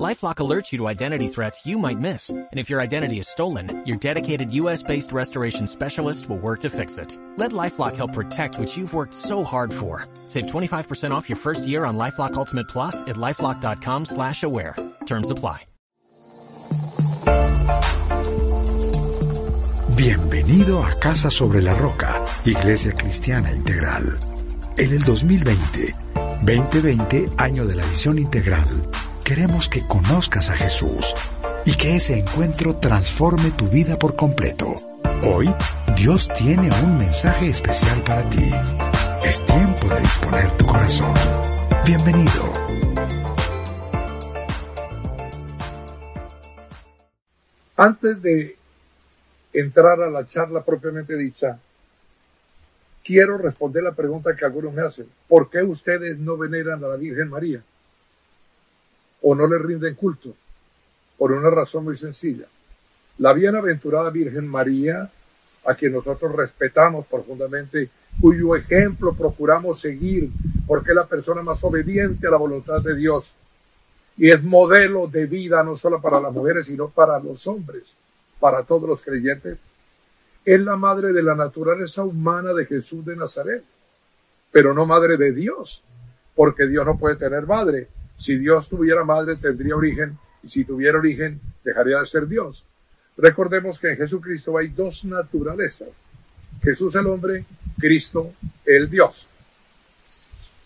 LifeLock alerts you to identity threats you might miss, and if your identity is stolen, your dedicated U.S.-based restoration specialist will work to fix it. Let LifeLock help protect what you've worked so hard for. Save 25% off your first year on LifeLock Ultimate Plus at lifeLock.com/aware. Terms apply. Bienvenido a Casa sobre la Roca, Iglesia Cristiana Integral. En el 2020, 2020, año de la visión integral Queremos que conozcas a Jesús y que ese encuentro transforme tu vida por completo. Hoy, Dios tiene un mensaje especial para ti. Es tiempo de disponer tu corazón. Bienvenido. Antes de entrar a la charla propiamente dicha, quiero responder la pregunta que algunos me hacen. ¿Por qué ustedes no veneran a la Virgen María? O no le rinden culto, por una razón muy sencilla. La bienaventurada Virgen María, a quien nosotros respetamos profundamente, cuyo ejemplo procuramos seguir, porque es la persona más obediente a la voluntad de Dios y es modelo de vida no solo para las mujeres, sino para los hombres, para todos los creyentes, es la madre de la naturaleza humana de Jesús de Nazaret, pero no madre de Dios, porque Dios no puede tener madre, si Dios tuviera madre, tendría origen, y si tuviera origen, dejaría de ser Dios. Recordemos que en Jesucristo hay dos naturalezas. Jesús el hombre, Cristo el Dios.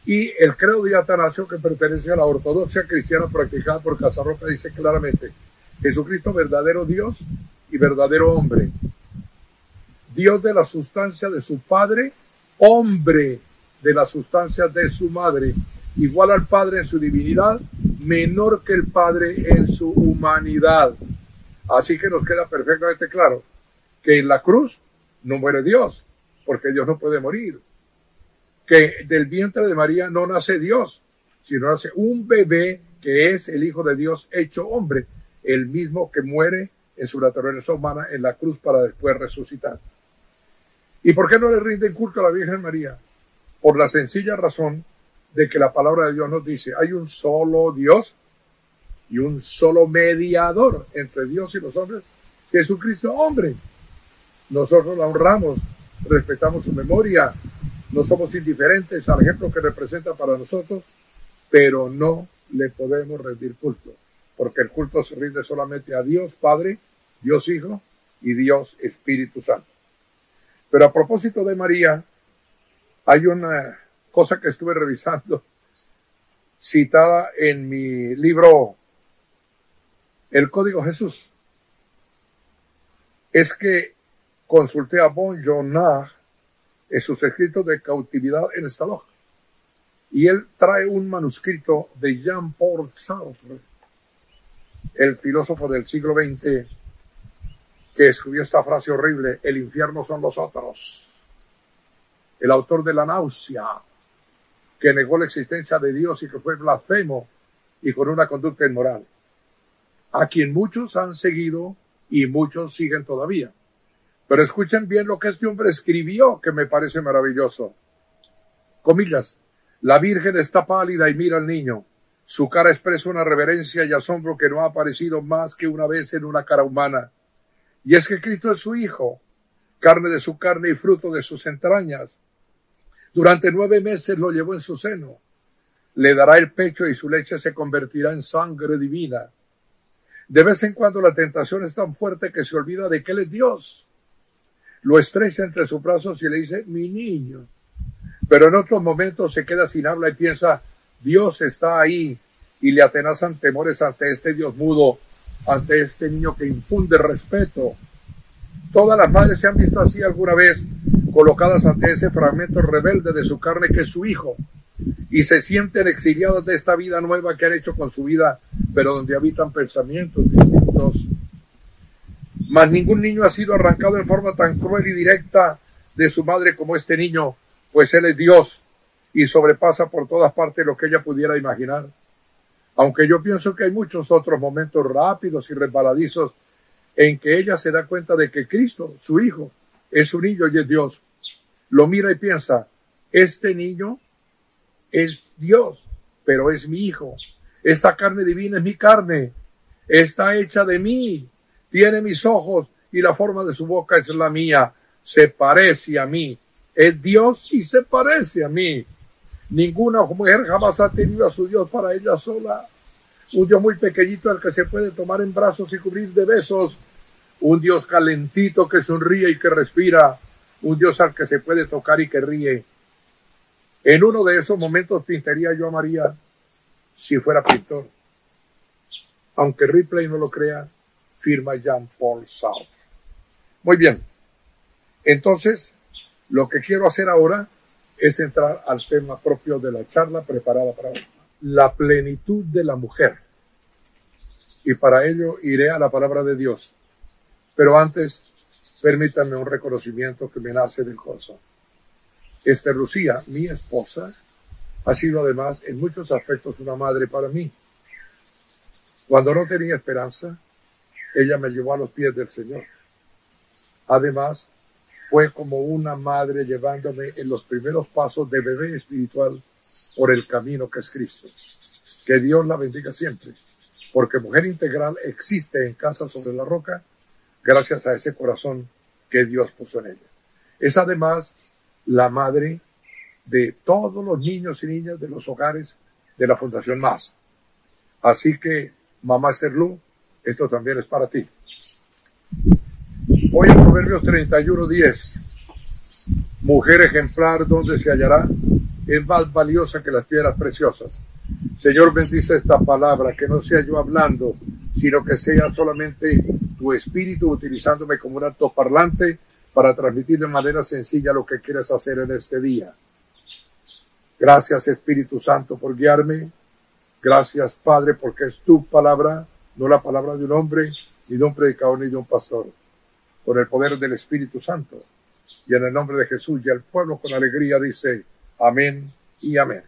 Y el credo de Atanasio, que pertenece a la ortodoxia cristiana practicada por Casarroca, dice claramente, Jesucristo verdadero Dios y verdadero hombre. Dios de la sustancia de su Padre, hombre de la sustancia de su madre igual al Padre en su divinidad, menor que el Padre en su humanidad. Así que nos queda perfectamente claro que en la cruz no muere Dios, porque Dios no puede morir. Que del vientre de María no nace Dios, sino nace un bebé que es el Hijo de Dios hecho hombre, el mismo que muere en su naturaleza humana en la cruz para después resucitar. ¿Y por qué no le rinden culto a la Virgen María? Por la sencilla razón de que la palabra de Dios nos dice, hay un solo Dios y un solo mediador entre Dios y los hombres, Jesucristo hombre. Nosotros la honramos, respetamos su memoria, no somos indiferentes al ejemplo que representa para nosotros, pero no le podemos rendir culto, porque el culto se rinde solamente a Dios Padre, Dios Hijo y Dios Espíritu Santo. Pero a propósito de María, hay una cosa que estuve revisando, citada en mi libro El Código Jesús, es que consulté a Bon Jonah en sus escritos de cautividad en Estado y él trae un manuscrito de Jean-Paul Sartre, el filósofo del siglo XX, que escribió esta frase horrible, el infierno son los otros. El autor de La náusea, que negó la existencia de Dios y que fue blasfemo y con una conducta inmoral, a quien muchos han seguido y muchos siguen todavía. Pero escuchen bien lo que este hombre escribió, que me parece maravilloso. Comillas, la Virgen está pálida y mira al niño. Su cara expresa una reverencia y asombro que no ha aparecido más que una vez en una cara humana. Y es que Cristo es su Hijo, carne de su carne y fruto de sus entrañas, durante nueve meses lo llevó en su seno. Le dará el pecho y su leche se convertirá en sangre divina. De vez en cuando la tentación es tan fuerte que se olvida de que él es Dios. Lo estrecha entre sus brazos y le dice, mi niño. Pero en otros momentos se queda sin habla y piensa, Dios está ahí y le atenazan temores ante este Dios mudo, ante este niño que infunde respeto. Todas las madres se han visto así alguna vez colocadas ante ese fragmento rebelde de su carne que es su hijo, y se sienten exiliadas de esta vida nueva que han hecho con su vida, pero donde habitan pensamientos distintos. Mas ningún niño ha sido arrancado en forma tan cruel y directa de su madre como este niño, pues él es Dios y sobrepasa por todas partes lo que ella pudiera imaginar. Aunque yo pienso que hay muchos otros momentos rápidos y resbaladizos en que ella se da cuenta de que Cristo, su hijo, es un niño y es Dios. Lo mira y piensa, este niño es Dios, pero es mi hijo. Esta carne divina es mi carne. Está hecha de mí. Tiene mis ojos y la forma de su boca es la mía. Se parece a mí. Es Dios y se parece a mí. Ninguna mujer jamás ha tenido a su Dios para ella sola. Un Dios muy pequeñito al que se puede tomar en brazos y cubrir de besos. Un Dios calentito que sonríe y que respira. Un Dios al que se puede tocar y que ríe. En uno de esos momentos pintaría yo a María si fuera pintor. Aunque Ripley no lo crea, firma Jean Paul Sartre. Muy bien. Entonces, lo que quiero hacer ahora es entrar al tema propio de la charla preparada para hoy. La plenitud de la mujer. Y para ello iré a la palabra de Dios. Pero antes, permítanme un reconocimiento que me nace del corazón. Esther Lucía, mi esposa, ha sido además en muchos aspectos una madre para mí. Cuando no tenía esperanza, ella me llevó a los pies del Señor. Además, fue como una madre llevándome en los primeros pasos de bebé espiritual por el camino que es Cristo. Que Dios la bendiga siempre, porque mujer integral existe en Casa sobre la Roca gracias a ese corazón que Dios puso en ella. Es además la madre de todos los niños y niñas de los hogares de la Fundación Más. Así que, mamá Serlú, esto también es para ti. Hoy en Proverbios 31, 10. Mujer ejemplar donde se hallará es más valiosa que las piedras preciosas. Señor, bendice esta palabra, que no sea yo hablando, sino que sea solamente tu espíritu utilizándome como un alto parlante para transmitir de manera sencilla lo que quieres hacer en este día. Gracias Espíritu Santo por guiarme. Gracias Padre porque es tu palabra, no la palabra de un hombre, ni de un predicador, ni de un pastor con el poder del Espíritu Santo. Y en el nombre de Jesús y el pueblo con alegría dice amén y amén.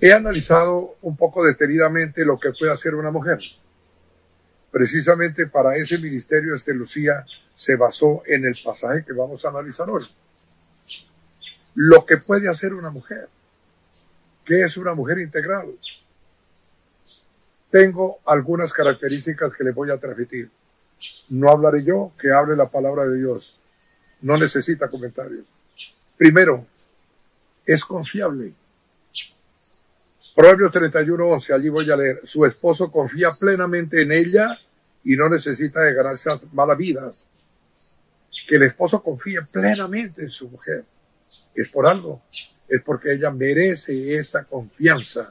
He analizado un poco detenidamente lo que puede hacer una mujer. Precisamente para ese ministerio este Lucía se basó en el pasaje que vamos a analizar hoy. Lo que puede hacer una mujer. ¿Qué es una mujer integral? Tengo algunas características que le voy a transmitir. No hablaré yo, que hable la palabra de Dios. No necesita comentarios. Primero, es confiable. Proverbios 31, 11, allí voy a leer. Su esposo confía plenamente en ella y no necesita de ganarse malas vidas. Que el esposo confíe plenamente en su mujer. Es por algo. Es porque ella merece esa confianza.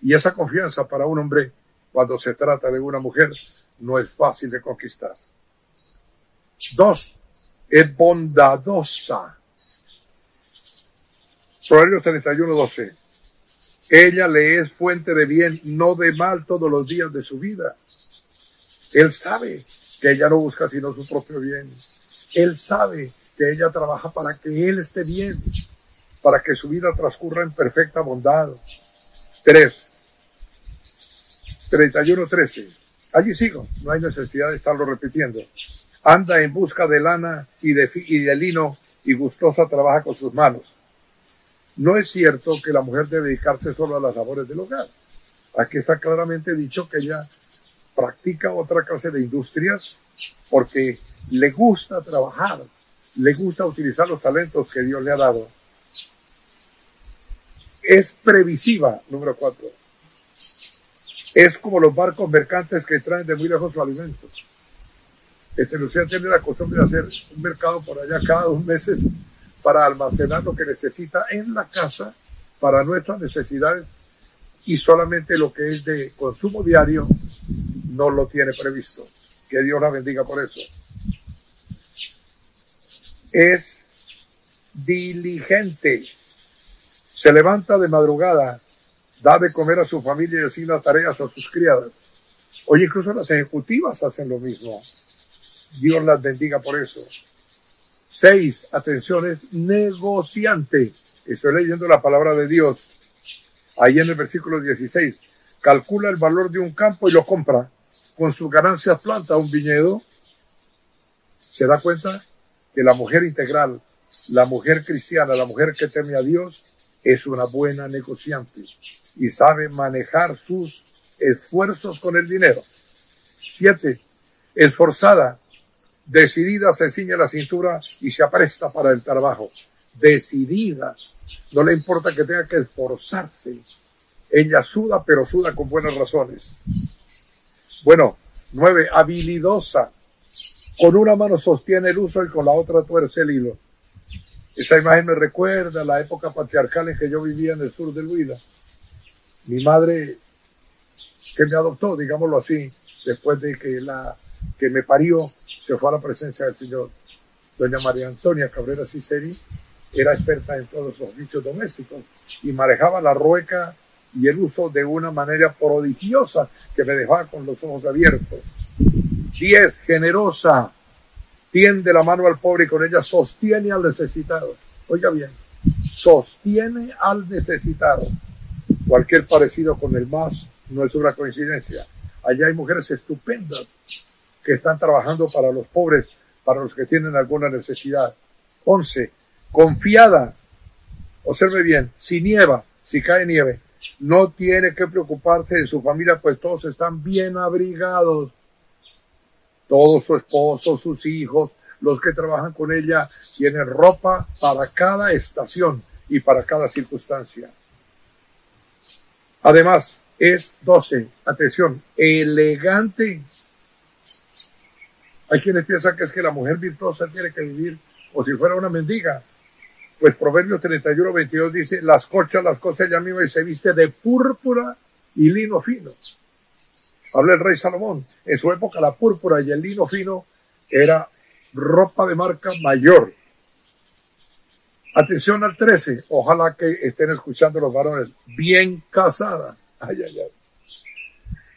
Y esa confianza para un hombre, cuando se trata de una mujer, no es fácil de conquistar. Dos, es bondadosa. Proverbios 31, 12. Ella le es fuente de bien, no de mal todos los días de su vida. Él sabe que ella no busca sino su propio bien. Él sabe que ella trabaja para que él esté bien, para que su vida transcurra en perfecta bondad. Tres. 31, 13 Allí sigo, no hay necesidad de estarlo repitiendo. Anda en busca de lana y de, y de lino y gustosa trabaja con sus manos. No es cierto que la mujer debe dedicarse solo a las labores del hogar. Aquí está claramente dicho que ella practica otra clase de industrias porque le gusta trabajar, le gusta utilizar los talentos que Dios le ha dado. Es previsiva, número cuatro es como los barcos mercantes que traen de muy lejos su alimento. Este Lucía tiene la costumbre de hacer un mercado por allá cada dos meses para almacenar lo que necesita en la casa para nuestras necesidades y solamente lo que es de consumo diario no lo tiene previsto. Que Dios la bendiga por eso. Es diligente. Se levanta de madrugada da de comer a su familia y asigna tareas a sus criadas. Hoy incluso las ejecutivas hacen lo mismo. Dios las bendiga por eso. Seis, atención, es negociante. Estoy leyendo la palabra de Dios. Ahí en el versículo 16, calcula el valor de un campo y lo compra. Con sus ganancias planta un viñedo. Se da cuenta que la mujer integral, la mujer cristiana, la mujer que teme a Dios, es una buena negociante y sabe manejar sus esfuerzos con el dinero. Siete, esforzada, decidida, se ciña la cintura y se apresta para el trabajo. Decidida, no le importa que tenga que esforzarse. Ella suda, pero suda con buenas razones. Bueno, nueve, habilidosa. Con una mano sostiene el uso y con la otra tuerce el hilo. Esa imagen me recuerda a la época patriarcal en que yo vivía en el sur del Huila. Mi madre, que me adoptó, digámoslo así, después de que la que me parió, se fue a la presencia del Señor. Doña María Antonia Cabrera Ciceri era experta en todos los oficios domésticos y manejaba la rueca y el uso de una manera prodigiosa que me dejaba con los ojos abiertos. Diez, generosa, tiende la mano al pobre y con ella sostiene al necesitado. Oiga bien, sostiene al necesitado. Cualquier parecido con el más no es una coincidencia. Allá hay mujeres estupendas que están trabajando para los pobres, para los que tienen alguna necesidad. Once, confiada. Observe bien, si nieva, si cae nieve, no tiene que preocuparse de su familia, pues todos están bien abrigados. Todo su esposo, sus hijos, los que trabajan con ella, tienen ropa para cada estación y para cada circunstancia. Además, es 12, atención, elegante hay quienes piensan que es que la mujer virtuosa tiene que vivir o si fuera una mendiga. Pues Proverbios 31, 22 dice, las cochas las cosas ella misma y se viste de púrpura y lino fino. Habla el rey Salomón. En su época la púrpura y el lino fino era ropa de marca mayor. Atención al 13. Ojalá que estén escuchando los varones. Bien casada. Ay, ay, ay.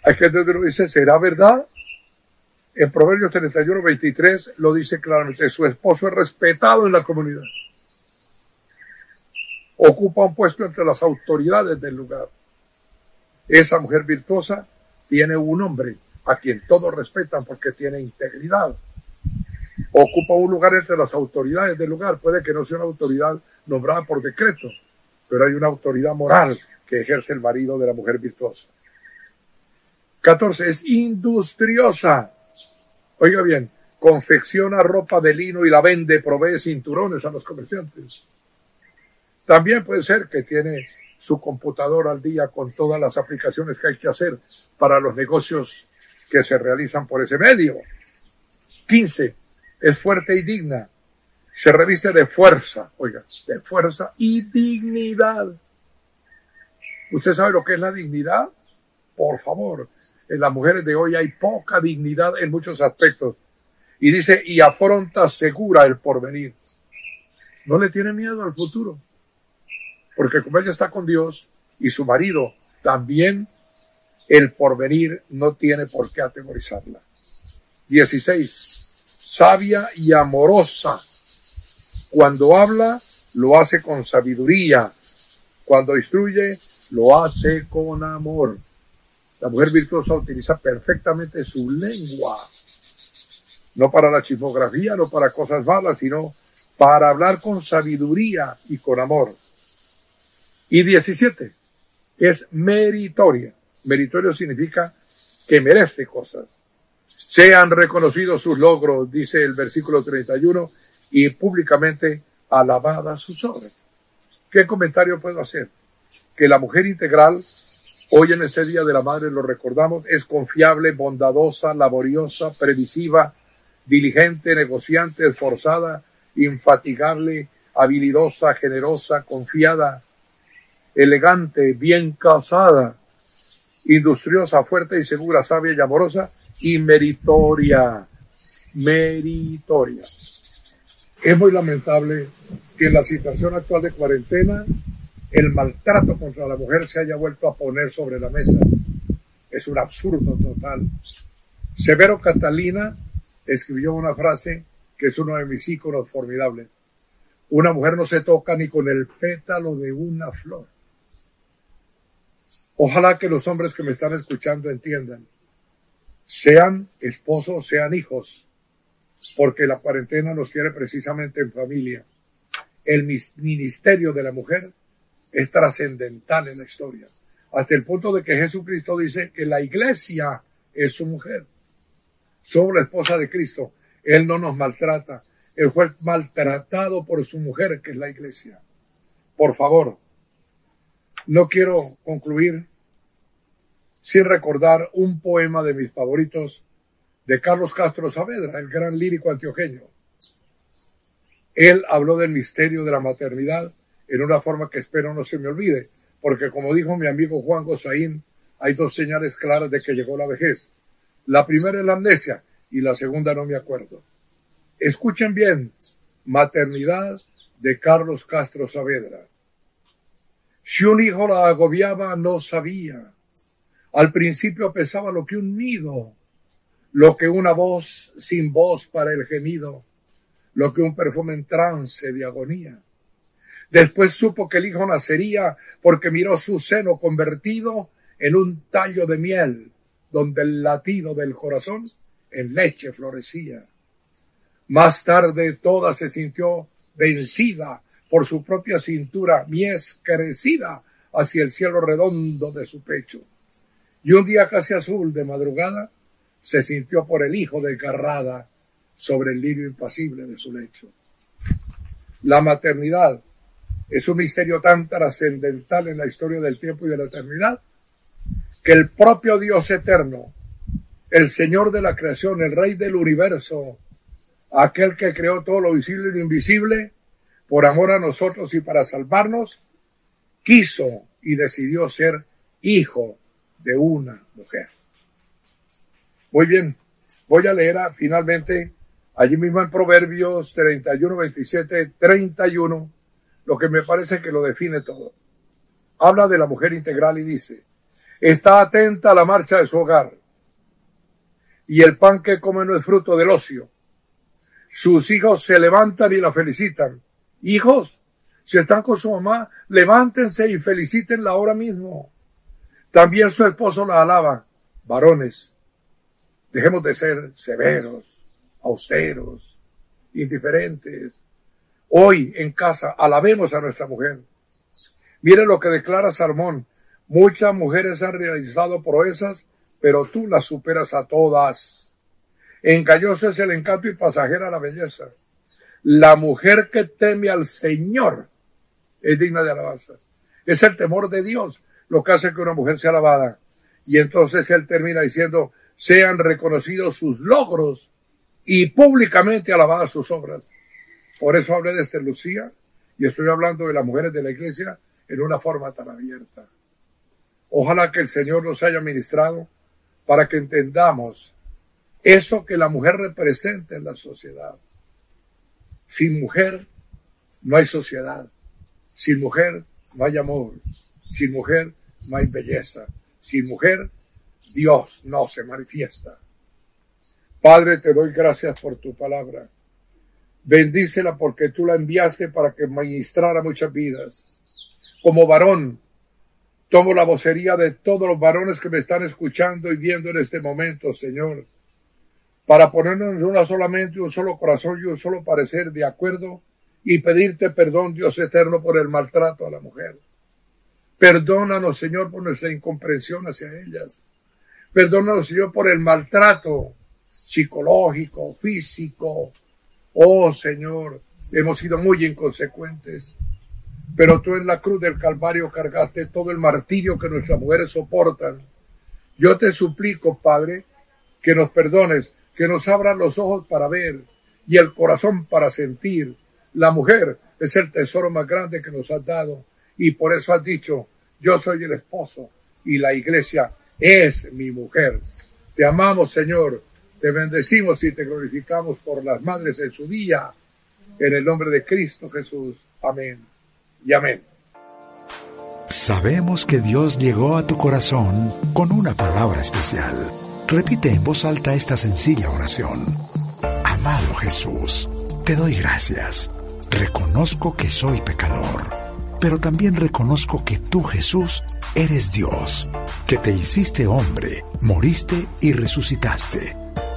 Hay que uno dice, ¿será verdad? En Proverbios 31, 23 lo dice claramente, su esposo es respetado en la comunidad. Ocupa un puesto entre las autoridades del lugar. Esa mujer virtuosa tiene un hombre a quien todos respetan porque tiene integridad. Ocupa un lugar entre las autoridades del lugar. Puede que no sea una autoridad nombrada por decreto, pero hay una autoridad moral que ejerce el marido de la mujer virtuosa. 14. Es industriosa. Oiga bien, confecciona ropa de lino y la vende, provee cinturones a los comerciantes. También puede ser que tiene su computador al día con todas las aplicaciones que hay que hacer para los negocios que se realizan por ese medio. 15. Es fuerte y digna. Se reviste de fuerza, oiga, de fuerza y dignidad. ¿Usted sabe lo que es la dignidad? Por favor, en las mujeres de hoy hay poca dignidad en muchos aspectos. Y dice, y afronta segura el porvenir. No le tiene miedo al futuro. Porque como ella está con Dios y su marido también, el porvenir no tiene por qué atemorizarla. 16. Sabia y amorosa. Cuando habla, lo hace con sabiduría. Cuando instruye, lo hace con amor. La mujer virtuosa utiliza perfectamente su lengua, no para la chismografía, no para cosas malas, sino para hablar con sabiduría y con amor. Y 17, es meritoria. Meritorio significa que merece cosas. Sean reconocidos sus logros, dice el versículo 31, y públicamente alabadas sus obras. ¿Qué comentario puedo hacer? Que la mujer integral Hoy en este Día de la Madre lo recordamos, es confiable, bondadosa, laboriosa, previsiva, diligente, negociante, esforzada, infatigable, habilidosa, generosa, confiada, elegante, bien casada, industriosa, fuerte y segura, sabia y amorosa, y meritoria, meritoria. Es muy lamentable que en la situación actual de cuarentena el maltrato contra la mujer se haya vuelto a poner sobre la mesa. Es un absurdo total. Severo Catalina escribió una frase que es uno de mis íconos formidables. Una mujer no se toca ni con el pétalo de una flor. Ojalá que los hombres que me están escuchando entiendan, sean esposos, sean hijos, porque la cuarentena nos quiere precisamente en familia. El ministerio de la mujer es trascendental en la historia, hasta el punto de que Jesucristo dice que la iglesia es su mujer. Somos la esposa de Cristo. Él no nos maltrata. Él fue maltratado por su mujer, que es la iglesia. Por favor, no quiero concluir sin recordar un poema de mis favoritos de Carlos Castro Saavedra, el gran lírico antioqueño. Él habló del misterio de la maternidad en una forma que espero no se me olvide, porque como dijo mi amigo Juan Gozaín, hay dos señales claras de que llegó la vejez. La primera es la amnesia y la segunda no me acuerdo. Escuchen bien, maternidad de Carlos Castro Saavedra. Si un hijo la agobiaba, no sabía. Al principio pesaba lo que un nido, lo que una voz sin voz para el gemido, lo que un perfume en trance de agonía. Después supo que el hijo nacería porque miró su seno convertido en un tallo de miel, donde el latido del corazón en leche florecía. Más tarde toda se sintió vencida por su propia cintura, mies crecida hacia el cielo redondo de su pecho. Y un día casi azul de madrugada se sintió por el hijo desgarrada sobre el lirio impasible de su lecho. La maternidad es un misterio tan trascendental en la historia del tiempo y de la eternidad que el propio Dios eterno, el Señor de la creación, el Rey del universo, aquel que creó todo lo visible y lo invisible, por amor a nosotros y para salvarnos, quiso y decidió ser hijo de una mujer. Muy bien, voy a leer finalmente allí mismo en Proverbios 31, 27, 31, lo que me parece que lo define todo. Habla de la mujer integral y dice, está atenta a la marcha de su hogar y el pan que come no es fruto del ocio. Sus hijos se levantan y la felicitan. Hijos, si están con su mamá, levántense y felicítenla ahora mismo. También su esposo la alaba. Varones, dejemos de ser severos, austeros, indiferentes. Hoy en casa alabemos a nuestra mujer. Miren lo que declara Salmón. Muchas mujeres han realizado proezas, pero tú las superas a todas. Engañoso es el encanto y pasajera la belleza. La mujer que teme al Señor es digna de alabanza. Es el temor de Dios lo que hace que una mujer sea alabada. Y entonces él termina diciendo, sean reconocidos sus logros y públicamente alabadas sus obras. Por eso hablé de este Lucía y estoy hablando de las mujeres de la iglesia en una forma tan abierta. Ojalá que el Señor nos haya ministrado para que entendamos eso que la mujer representa en la sociedad. Sin mujer no hay sociedad. Sin mujer no hay amor. Sin mujer no hay belleza. Sin mujer, Dios no se manifiesta. Padre, te doy gracias por tu palabra. Bendícela porque tú la enviaste para que ministrara muchas vidas. Como varón, tomo la vocería de todos los varones que me están escuchando y viendo en este momento, Señor, para ponernos una solamente, un solo corazón y un solo parecer de acuerdo y pedirte perdón, Dios eterno, por el maltrato a la mujer. Perdónanos, Señor, por nuestra incomprensión hacia ellas. Perdónanos, Señor, por el maltrato psicológico, físico. Oh, Señor, hemos sido muy inconsecuentes. Pero tú en la cruz del Calvario cargaste todo el martirio que nuestras mujeres soportan. Yo te suplico, Padre, que nos perdones, que nos abran los ojos para ver y el corazón para sentir. La mujer es el tesoro más grande que nos has dado y por eso has dicho, yo soy el esposo y la iglesia es mi mujer. Te amamos, Señor, te bendecimos y te glorificamos por las madres en su día, en el nombre de Cristo Jesús. Amén y amén. Sabemos que Dios llegó a tu corazón con una palabra especial. Repite en voz alta esta sencilla oración. Amado Jesús, te doy gracias. Reconozco que soy pecador pero también reconozco que tú, Jesús, eres Dios, que te hiciste hombre, moriste y resucitaste.